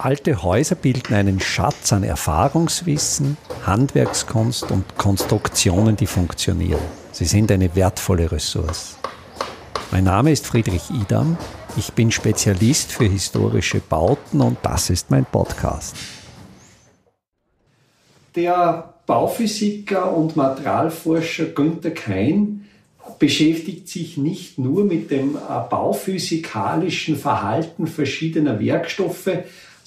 Alte Häuser bilden einen Schatz an Erfahrungswissen, Handwerkskunst und Konstruktionen, die funktionieren. Sie sind eine wertvolle Ressource. Mein Name ist Friedrich Idam. Ich bin Spezialist für historische Bauten und das ist mein Podcast. Der Bauphysiker und Materialforscher Günther Kein beschäftigt sich nicht nur mit dem äh, bauphysikalischen Verhalten verschiedener Werkstoffe,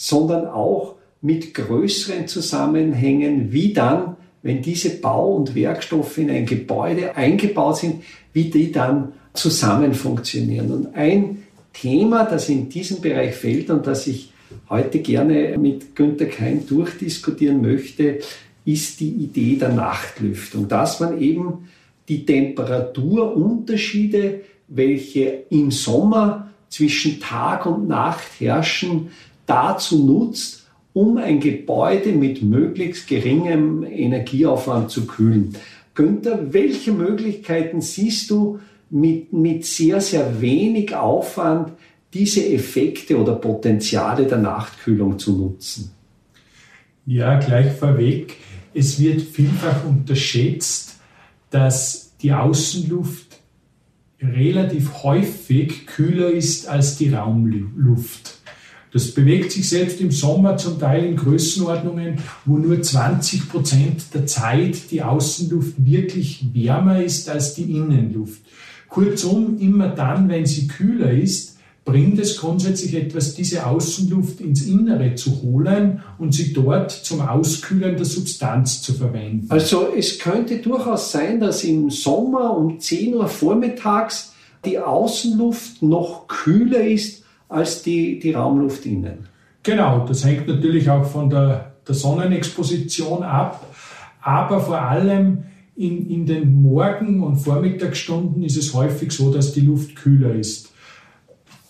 sondern auch mit größeren Zusammenhängen, wie dann, wenn diese Bau- und Werkstoffe in ein Gebäude eingebaut sind, wie die dann zusammen funktionieren. Und ein Thema, das in diesem Bereich fällt und das ich heute gerne mit Günter Kein durchdiskutieren möchte, ist die Idee der Nachtlüftung, dass man eben die Temperaturunterschiede, welche im Sommer zwischen Tag und Nacht herrschen, dazu nutzt, um ein Gebäude mit möglichst geringem Energieaufwand zu kühlen. Günther, welche Möglichkeiten siehst du mit, mit sehr, sehr wenig Aufwand, diese Effekte oder Potenziale der Nachtkühlung zu nutzen? Ja, gleich vorweg. Es wird vielfach unterschätzt, dass die Außenluft relativ häufig kühler ist als die Raumluft. Das bewegt sich selbst im Sommer zum Teil in Größenordnungen, wo nur 20 Prozent der Zeit die Außenluft wirklich wärmer ist als die Innenluft. Kurzum, immer dann, wenn sie kühler ist, bringt es grundsätzlich etwas, diese Außenluft ins Innere zu holen und sie dort zum Auskühlen der Substanz zu verwenden. Also es könnte durchaus sein, dass im Sommer um 10 Uhr vormittags die Außenluft noch kühler ist als die, die Raumluft innen. Genau, das hängt natürlich auch von der, der Sonnenexposition ab, aber vor allem in, in den Morgen- und Vormittagsstunden ist es häufig so, dass die Luft kühler ist.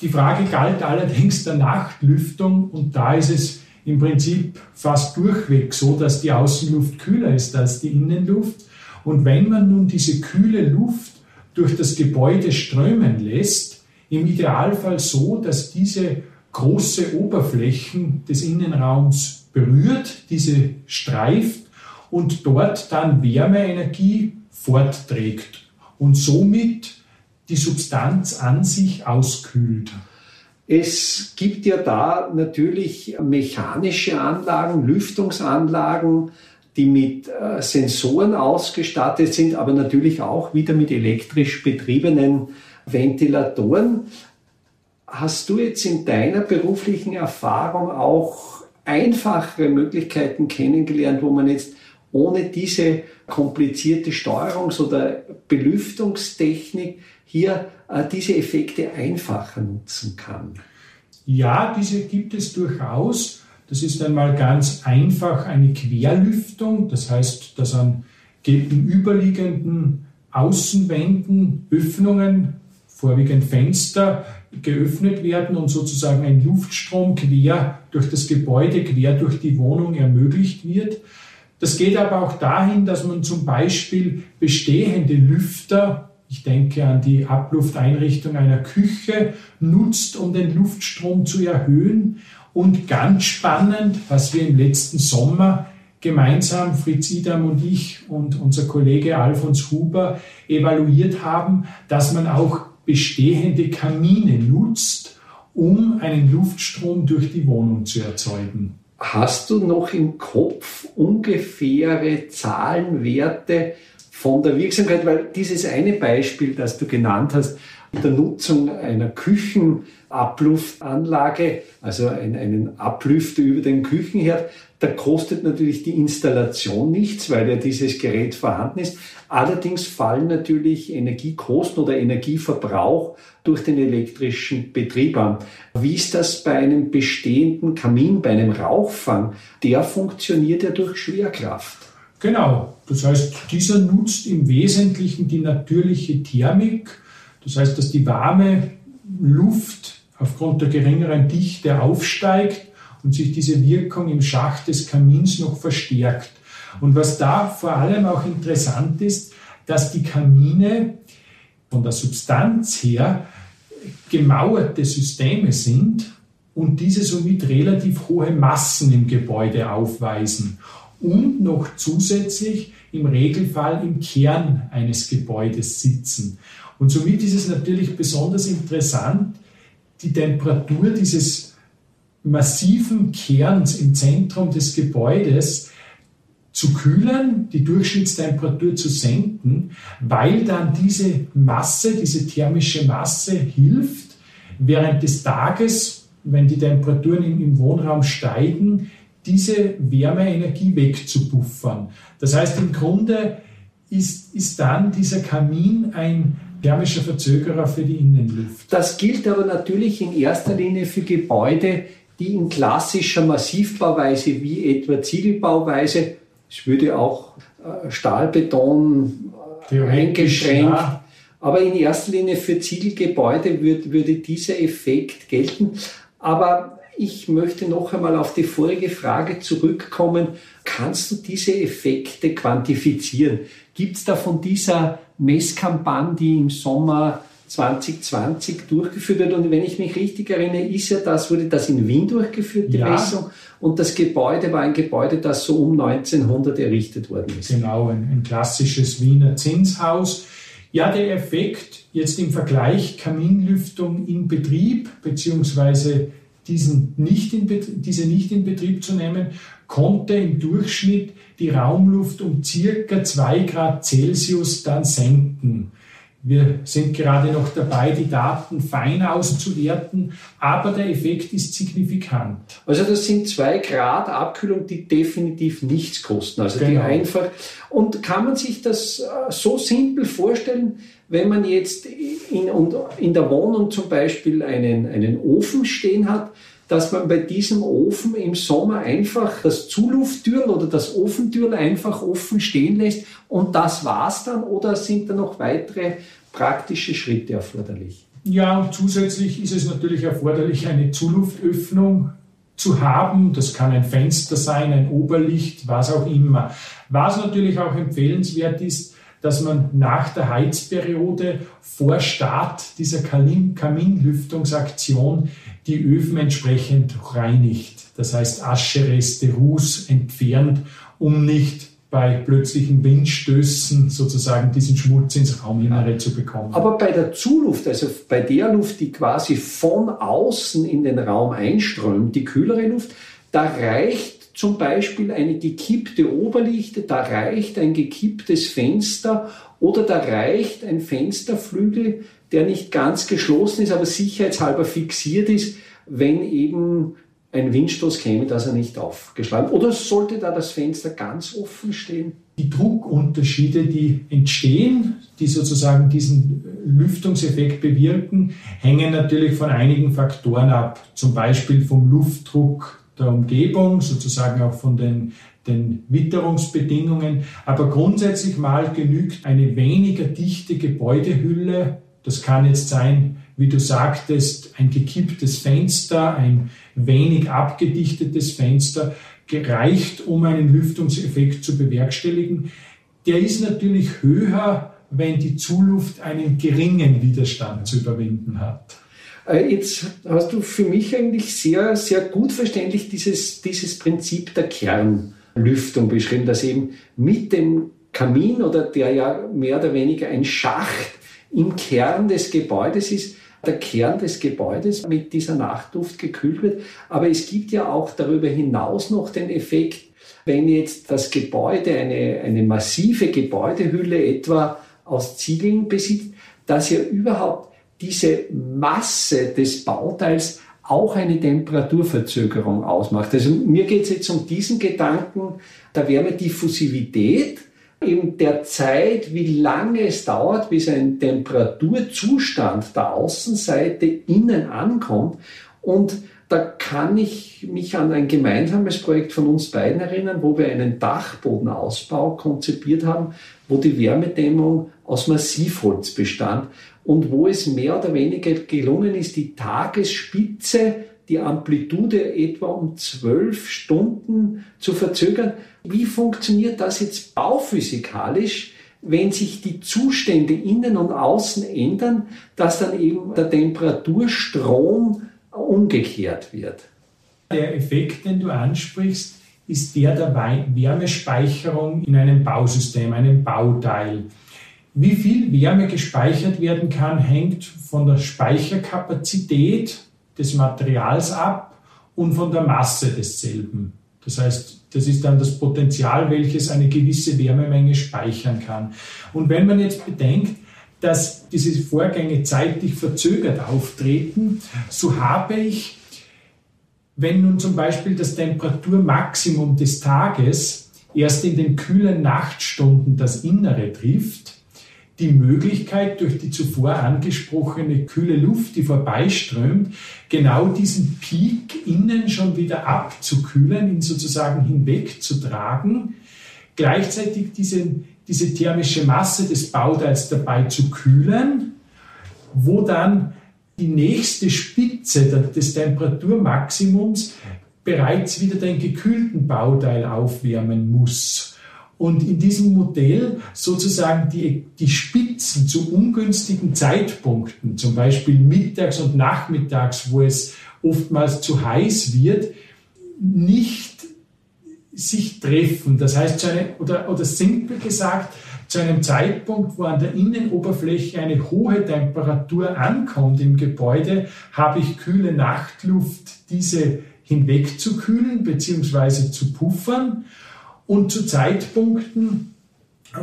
Die Frage galt allerdings der Nachtlüftung und da ist es im Prinzip fast durchweg so, dass die Außenluft kühler ist als die Innenluft. Und wenn man nun diese kühle Luft durch das Gebäude strömen lässt, im Idealfall so, dass diese große Oberflächen des Innenraums berührt, diese streift und dort dann Wärmeenergie fortträgt und somit die Substanz an sich auskühlt. Es gibt ja da natürlich mechanische Anlagen, Lüftungsanlagen, die mit äh, Sensoren ausgestattet sind, aber natürlich auch wieder mit elektrisch betriebenen Ventilatoren. Hast du jetzt in deiner beruflichen Erfahrung auch einfachere Möglichkeiten kennengelernt, wo man jetzt ohne diese komplizierte Steuerungs- oder Belüftungstechnik hier äh, diese Effekte einfacher nutzen kann? Ja, diese gibt es durchaus. Das ist einmal ganz einfach eine Querlüftung, das heißt, dass an gegenüberliegenden Außenwänden Öffnungen vorwiegend Fenster geöffnet werden und sozusagen ein Luftstrom quer durch das Gebäude, quer durch die Wohnung ermöglicht wird. Das geht aber auch dahin, dass man zum Beispiel bestehende Lüfter, ich denke an die Ablufteinrichtung einer Küche, nutzt, um den Luftstrom zu erhöhen. Und ganz spannend, was wir im letzten Sommer gemeinsam, Fritz Idam und ich und unser Kollege Alfons Huber evaluiert haben, dass man auch bestehende Kamine nutzt, um einen Luftstrom durch die Wohnung zu erzeugen. Hast du noch im Kopf ungefähre Zahlenwerte von der Wirksamkeit? Weil dieses eine Beispiel, das du genannt hast, der Nutzung einer Küchenabluftanlage, also einen Ablüfter über den Küchenherd, da kostet natürlich die Installation nichts, weil ja dieses Gerät vorhanden ist. Allerdings fallen natürlich Energiekosten oder Energieverbrauch durch den elektrischen Betrieb an. Wie ist das bei einem bestehenden Kamin, bei einem Rauchfang? Der funktioniert ja durch Schwerkraft. Genau. Das heißt, dieser nutzt im Wesentlichen die natürliche Thermik. Das heißt, dass die warme Luft aufgrund der geringeren Dichte aufsteigt und sich diese Wirkung im Schacht des Kamins noch verstärkt. Und was da vor allem auch interessant ist, dass die Kamine von der Substanz her gemauerte Systeme sind. und diese somit relativ hohe Massen im Gebäude aufweisen und noch zusätzlich im Regelfall im Kern eines Gebäudes sitzen. Und somit ist es natürlich besonders interessant, die Temperatur dieses massiven Kerns im Zentrum des Gebäudes zu kühlen, die Durchschnittstemperatur zu senken, weil dann diese Masse, diese thermische Masse hilft, während des Tages, wenn die Temperaturen im, Wohnraum steigen, diese Wärmeenergie wegzupuffern. Das heißt, im Grunde ist, ist dann dieser Kamin ein thermischer Verzögerer für die Innenluft. Das gilt aber natürlich in erster Linie für Gebäude, die in klassischer Massivbauweise wie etwa Ziegelbauweise, es würde auch äh, Stahlbeton äh, eingeschränkt, ja. aber in erster Linie für Ziegelgebäude würde, würde dieser Effekt gelten. Aber ich möchte noch einmal auf die vorige Frage zurückkommen. Kannst du diese Effekte quantifizieren? Gibt es da von dieser Messkampagne, die im Sommer 2020 durchgeführt wird. Und wenn ich mich richtig erinnere, ist ja das, wurde das in Wien durchgeführt, die ja. Messung. Und das Gebäude war ein Gebäude, das so um 1900 errichtet worden ist. Genau, ein, ein klassisches Wiener Zinshaus. Ja, der Effekt jetzt im Vergleich Kaminlüftung in Betrieb, beziehungsweise diesen nicht in, diese nicht in Betrieb zu nehmen, konnte im Durchschnitt die Raumluft um circa 2 Grad Celsius dann senken. Wir sind gerade noch dabei, die Daten fein auszuwerten, aber der Effekt ist signifikant. Also das sind zwei Grad Abkühlung, die definitiv nichts kosten. Also genau. die einfach. Und kann man sich das äh, so simpel vorstellen, wenn man jetzt in, in der Wohnung zum Beispiel einen, einen Ofen stehen hat, dass man bei diesem Ofen im Sommer einfach das Zulufttürl oder das Ofentürl einfach offen stehen lässt und das war's dann oder sind da noch weitere praktische Schritte erforderlich? Ja, und zusätzlich ist es natürlich erforderlich, eine Zuluftöffnung zu haben. Das kann ein Fenster sein, ein Oberlicht, was auch immer. Was natürlich auch empfehlenswert ist, dass man nach der Heizperiode vor Start dieser Kaminlüftungsaktion die Öfen entsprechend reinigt. Das heißt Aschereste, Ruß entfernt, um nicht bei plötzlichen Windstößen sozusagen diesen Schmutz ins Rauminnere zu bekommen. Aber bei der Zuluft, also bei der Luft, die quasi von außen in den Raum einströmt, die kühlere Luft, da reicht zum Beispiel eine gekippte Oberlichte, da reicht ein gekipptes Fenster oder da reicht ein Fensterflügel, der nicht ganz geschlossen ist, aber sicherheitshalber fixiert ist, wenn eben ein Windstoß käme, dass er nicht aufgeschlagen Oder sollte da das Fenster ganz offen stehen? Die Druckunterschiede, die entstehen, die sozusagen diesen Lüftungseffekt bewirken, hängen natürlich von einigen Faktoren ab. Zum Beispiel vom Luftdruck der Umgebung, sozusagen auch von den, den Witterungsbedingungen. Aber grundsätzlich mal genügt eine weniger dichte Gebäudehülle. Das kann jetzt sein, wie du sagtest, ein gekipptes Fenster, ein wenig abgedichtetes Fenster, gereicht, um einen Lüftungseffekt zu bewerkstelligen. Der ist natürlich höher, wenn die Zuluft einen geringen Widerstand zu überwinden hat. Äh, jetzt hast du für mich eigentlich sehr, sehr gut verständlich dieses, dieses Prinzip der Kernlüftung beschrieben, dass eben mit dem Kamin oder der ja mehr oder weniger ein Schacht im Kern des Gebäudes ist, der Kern des Gebäudes mit dieser Nachtluft gekühlt wird. Aber es gibt ja auch darüber hinaus noch den Effekt, wenn jetzt das Gebäude eine, eine massive Gebäudehülle etwa aus Ziegeln besitzt, dass ja überhaupt diese Masse des Bauteils auch eine Temperaturverzögerung ausmacht. Also mir geht es jetzt um diesen Gedanken der Wärmediffusivität, eben der Zeit, wie lange es dauert, bis ein Temperaturzustand der Außenseite innen ankommt. Und da kann ich mich an ein gemeinsames Projekt von uns beiden erinnern, wo wir einen Dachbodenausbau konzipiert haben, wo die Wärmedämmung aus Massivholz bestand und wo es mehr oder weniger gelungen ist, die Tagesspitze, die Amplitude etwa um zwölf Stunden zu verzögern. Wie funktioniert das jetzt bauphysikalisch, wenn sich die Zustände innen und außen ändern, dass dann eben der Temperaturstrom umgekehrt wird. Der Effekt, den du ansprichst, ist der der Wärmespeicherung in einem Bausystem, einem Bauteil. Wie viel Wärme gespeichert werden kann, hängt von der Speicherkapazität des Materials ab und von der Masse desselben. Das heißt, das ist dann das Potenzial, welches eine gewisse Wärmemenge speichern kann. Und wenn man jetzt bedenkt, dass diese Vorgänge zeitlich verzögert auftreten, so habe ich, wenn nun zum Beispiel das Temperaturmaximum des Tages erst in den kühlen Nachtstunden das Innere trifft, die Möglichkeit, durch die zuvor angesprochene kühle Luft, die vorbeiströmt, genau diesen Peak innen schon wieder abzukühlen, ihn sozusagen hinwegzutragen, gleichzeitig diese, diese thermische Masse des Bauteils dabei zu kühlen, wo dann die nächste Spitze des Temperaturmaximums bereits wieder den gekühlten Bauteil aufwärmen muss und in diesem Modell sozusagen die, die Spitzen zu ungünstigen Zeitpunkten, zum Beispiel mittags und nachmittags, wo es oftmals zu heiß wird, nicht sich treffen. Das heißt, zu einem, oder, oder simpel gesagt, zu einem Zeitpunkt, wo an der Innenoberfläche eine hohe Temperatur ankommt im Gebäude, habe ich kühle Nachtluft, diese hinwegzukühlen bzw. zu puffern und zu Zeitpunkten,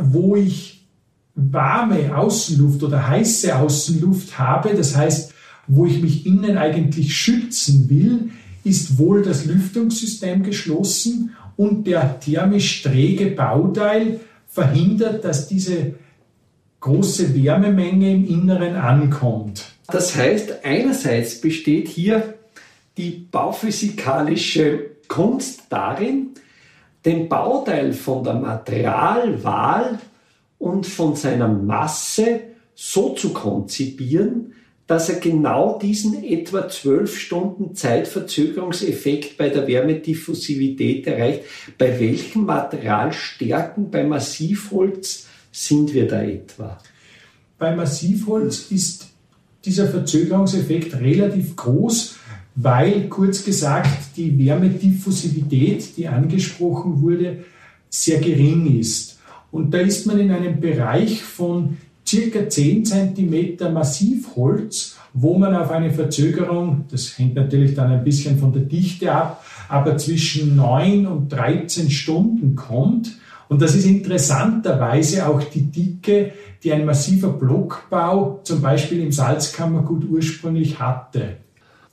wo ich warme Außenluft oder heiße Außenluft habe, das heißt, wo ich mich innen eigentlich schützen will, ist wohl das Lüftungssystem geschlossen und der thermisch träge Bauteil verhindert, dass diese große Wärmemenge im Inneren ankommt. Das heißt, einerseits besteht hier die bauphysikalische Kunst darin, den Bauteil von der Materialwahl und von seiner Masse so zu konzipieren, dass er genau diesen etwa zwölf Stunden Zeitverzögerungseffekt bei der Wärmediffusivität erreicht. Bei welchen Materialstärken bei Massivholz sind wir da etwa? Bei Massivholz ist dieser Verzögerungseffekt relativ groß weil kurz gesagt die Wärmediffusivität, die angesprochen wurde, sehr gering ist. Und da ist man in einem Bereich von circa 10 cm Massivholz, wo man auf eine Verzögerung, das hängt natürlich dann ein bisschen von der Dichte ab, aber zwischen 9 und 13 Stunden kommt. Und das ist interessanterweise auch die Dicke, die ein massiver Blockbau zum Beispiel im Salzkammergut ursprünglich hatte.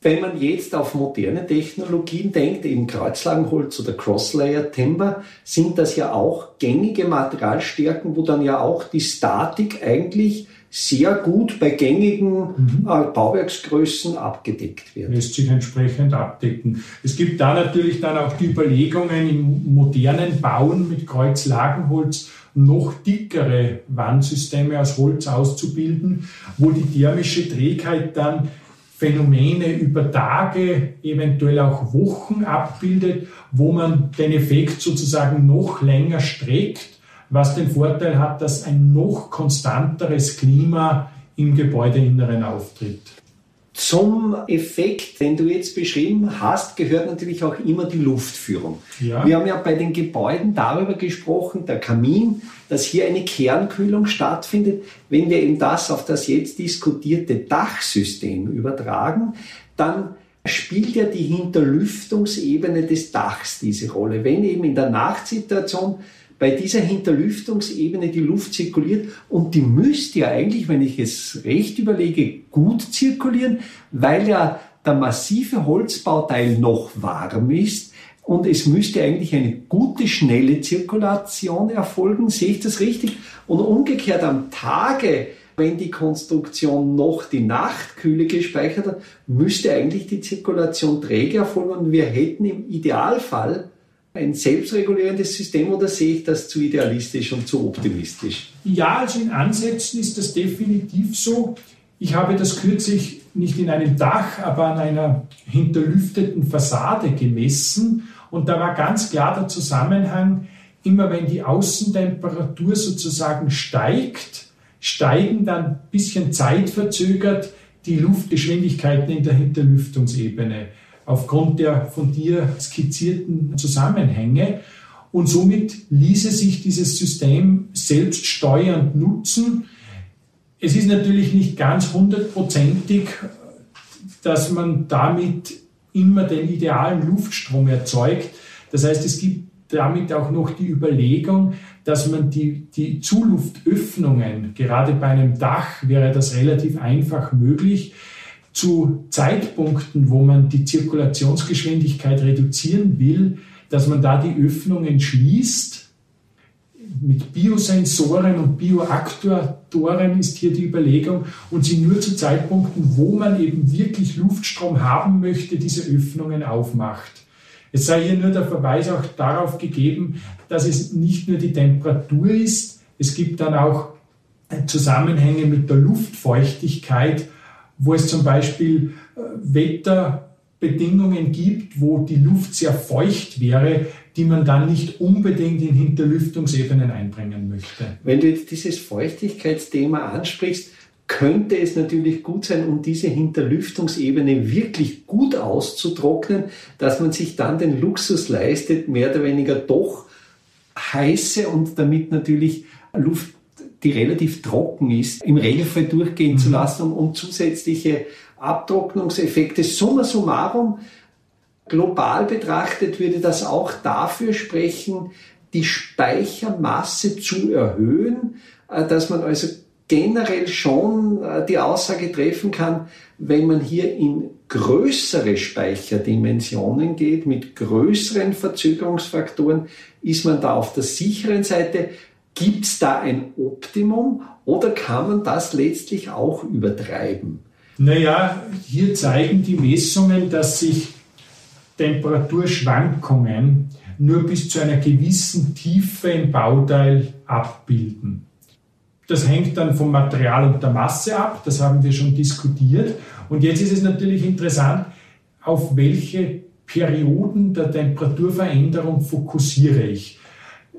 Wenn man jetzt auf moderne Technologien denkt, eben Kreuzlagenholz oder Crosslayer Timber, sind das ja auch gängige Materialstärken, wo dann ja auch die Statik eigentlich sehr gut bei gängigen mhm. äh, Bauwerksgrößen abgedeckt wird. Lässt sich entsprechend abdecken. Es gibt da natürlich dann auch die Überlegungen im modernen Bauen mit Kreuzlagenholz noch dickere Wandsysteme aus Holz auszubilden, wo die thermische Trägheit dann Phänomene über Tage, eventuell auch Wochen abbildet, wo man den Effekt sozusagen noch länger streckt, was den Vorteil hat, dass ein noch konstanteres Klima im Gebäudeinneren auftritt. Zum Effekt, den du jetzt beschrieben hast, gehört natürlich auch immer die Luftführung. Ja. Wir haben ja bei den Gebäuden darüber gesprochen, der Kamin, dass hier eine Kernkühlung stattfindet. Wenn wir eben das auf das jetzt diskutierte Dachsystem übertragen, dann spielt ja die Hinterlüftungsebene des Dachs diese Rolle. Wenn eben in der Nachtsituation bei dieser Hinterlüftungsebene die Luft zirkuliert und die müsste ja eigentlich, wenn ich es recht überlege, gut zirkulieren, weil ja der massive Holzbauteil noch warm ist und es müsste eigentlich eine gute, schnelle Zirkulation erfolgen. Sehe ich das richtig? Und umgekehrt am Tage, wenn die Konstruktion noch die Nachtkühle gespeichert hat, müsste eigentlich die Zirkulation träge erfolgen und wir hätten im Idealfall ein selbstregulierendes System oder sehe ich das zu idealistisch und zu optimistisch? Ja, also in Ansätzen ist das definitiv so. Ich habe das kürzlich nicht in einem Dach, aber an einer hinterlüfteten Fassade gemessen und da war ganz klar der Zusammenhang, immer wenn die Außentemperatur sozusagen steigt, steigen dann ein bisschen zeitverzögert die Luftgeschwindigkeiten in der Hinterlüftungsebene aufgrund der von dir skizzierten Zusammenhänge. Und somit ließe sich dieses System selbst steuernd nutzen. Es ist natürlich nicht ganz hundertprozentig, dass man damit immer den idealen Luftstrom erzeugt. Das heißt, es gibt damit auch noch die Überlegung, dass man die, die Zuluftöffnungen, gerade bei einem Dach wäre das relativ einfach möglich, zu Zeitpunkten, wo man die Zirkulationsgeschwindigkeit reduzieren will, dass man da die Öffnungen schließt. Mit Biosensoren und Bioaktuatoren ist hier die Überlegung und sie nur zu Zeitpunkten, wo man eben wirklich Luftstrom haben möchte, diese Öffnungen aufmacht. Es sei hier nur der Verweis auch darauf gegeben, dass es nicht nur die Temperatur ist, es gibt dann auch Zusammenhänge mit der Luftfeuchtigkeit, wo es zum Beispiel äh, Wetterbedingungen gibt, wo die Luft sehr feucht wäre, die man dann nicht unbedingt in Hinterlüftungsebenen einbringen möchte. Wenn du jetzt dieses Feuchtigkeitsthema ansprichst, könnte es natürlich gut sein, um diese Hinterlüftungsebene wirklich gut auszutrocknen, dass man sich dann den Luxus leistet, mehr oder weniger doch heiße und damit natürlich Luft, die relativ trocken ist, im Regelfall durchgehen mhm. zu lassen, um, um zusätzliche Abtrocknungseffekte. Summa summarum, global betrachtet würde das auch dafür sprechen, die Speichermasse zu erhöhen, äh, dass man also generell schon äh, die Aussage treffen kann, wenn man hier in größere Speicherdimensionen geht, mit größeren Verzögerungsfaktoren, ist man da auf der sicheren Seite. Gibt es da ein Optimum oder kann man das letztlich auch übertreiben? Naja, hier zeigen die Messungen, dass sich Temperaturschwankungen nur bis zu einer gewissen Tiefe im Bauteil abbilden. Das hängt dann vom Material und der Masse ab, das haben wir schon diskutiert. Und jetzt ist es natürlich interessant, auf welche Perioden der Temperaturveränderung fokussiere ich.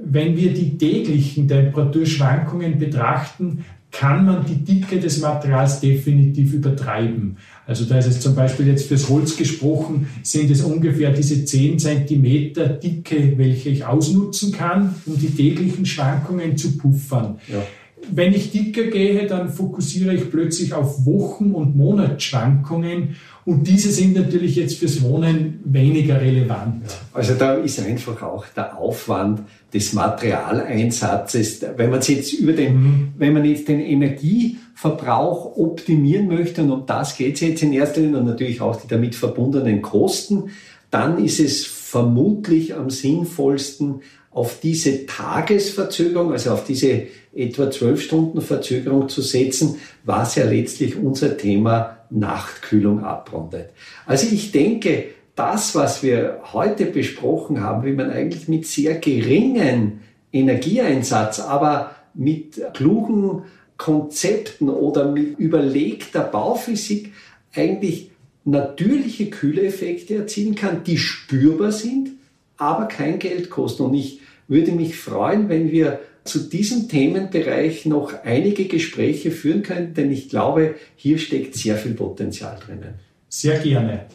Wenn wir die täglichen Temperaturschwankungen betrachten, kann man die Dicke des Materials definitiv übertreiben. Also da ist es zum Beispiel jetzt fürs Holz gesprochen, sind es ungefähr diese 10 cm Dicke, welche ich ausnutzen kann, um die täglichen Schwankungen zu puffern. Ja wenn ich dicker gehe, dann fokussiere ich plötzlich auf Wochen- und Monatsschwankungen und diese sind natürlich jetzt fürs Wohnen weniger relevant. Also da ist einfach auch der Aufwand des Materialeinsatzes, wenn man jetzt über den, mhm. wenn man jetzt den Energieverbrauch optimieren möchte und um das geht es jetzt in erster Linie und natürlich auch die damit verbundenen Kosten, dann ist es vermutlich am sinnvollsten, auf diese Tagesverzögerung, also auf diese etwa zwölf Stunden Verzögerung zu setzen, was ja letztlich unser Thema Nachtkühlung abrundet. Also ich denke, das, was wir heute besprochen haben, wie man eigentlich mit sehr geringen Energieeinsatz, aber mit klugen Konzepten oder mit überlegter Bauphysik eigentlich natürliche Kühleffekte erzielen kann, die spürbar sind, aber kein Geld kosten. Und ich würde mich freuen, wenn wir zu diesem Themenbereich noch einige Gespräche führen können, denn ich glaube, hier steckt sehr viel Potenzial drinnen. Sehr gerne.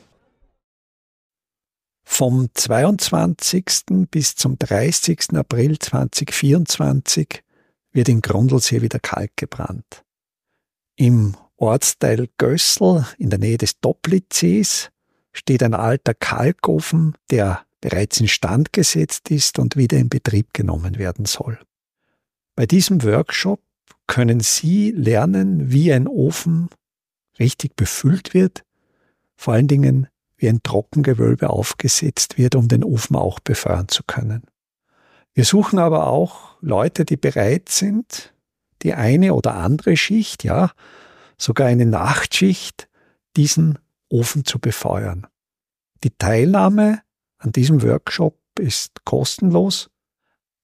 Vom 22. bis zum 30. April 2024 wird in Grundlsee wieder Kalk gebrannt. Im Ortsteil Gössel in der Nähe des Doplitzsees steht ein alter Kalkofen, der bereits instand gesetzt ist und wieder in Betrieb genommen werden soll. Bei diesem Workshop können Sie lernen, wie ein Ofen richtig befüllt wird, vor allen Dingen wie ein Trockengewölbe aufgesetzt wird, um den Ofen auch befeuern zu können. Wir suchen aber auch Leute, die bereit sind, die eine oder andere Schicht, ja, sogar eine Nachtschicht, diesen Ofen zu befeuern. Die Teilnahme an diesem Workshop ist kostenlos.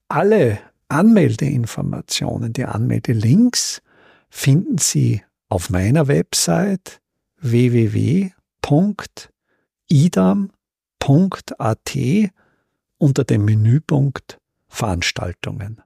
Alle Anmeldeinformationen, die Anmeldelinks finden Sie auf meiner Website www.idam.at unter dem Menüpunkt Veranstaltungen.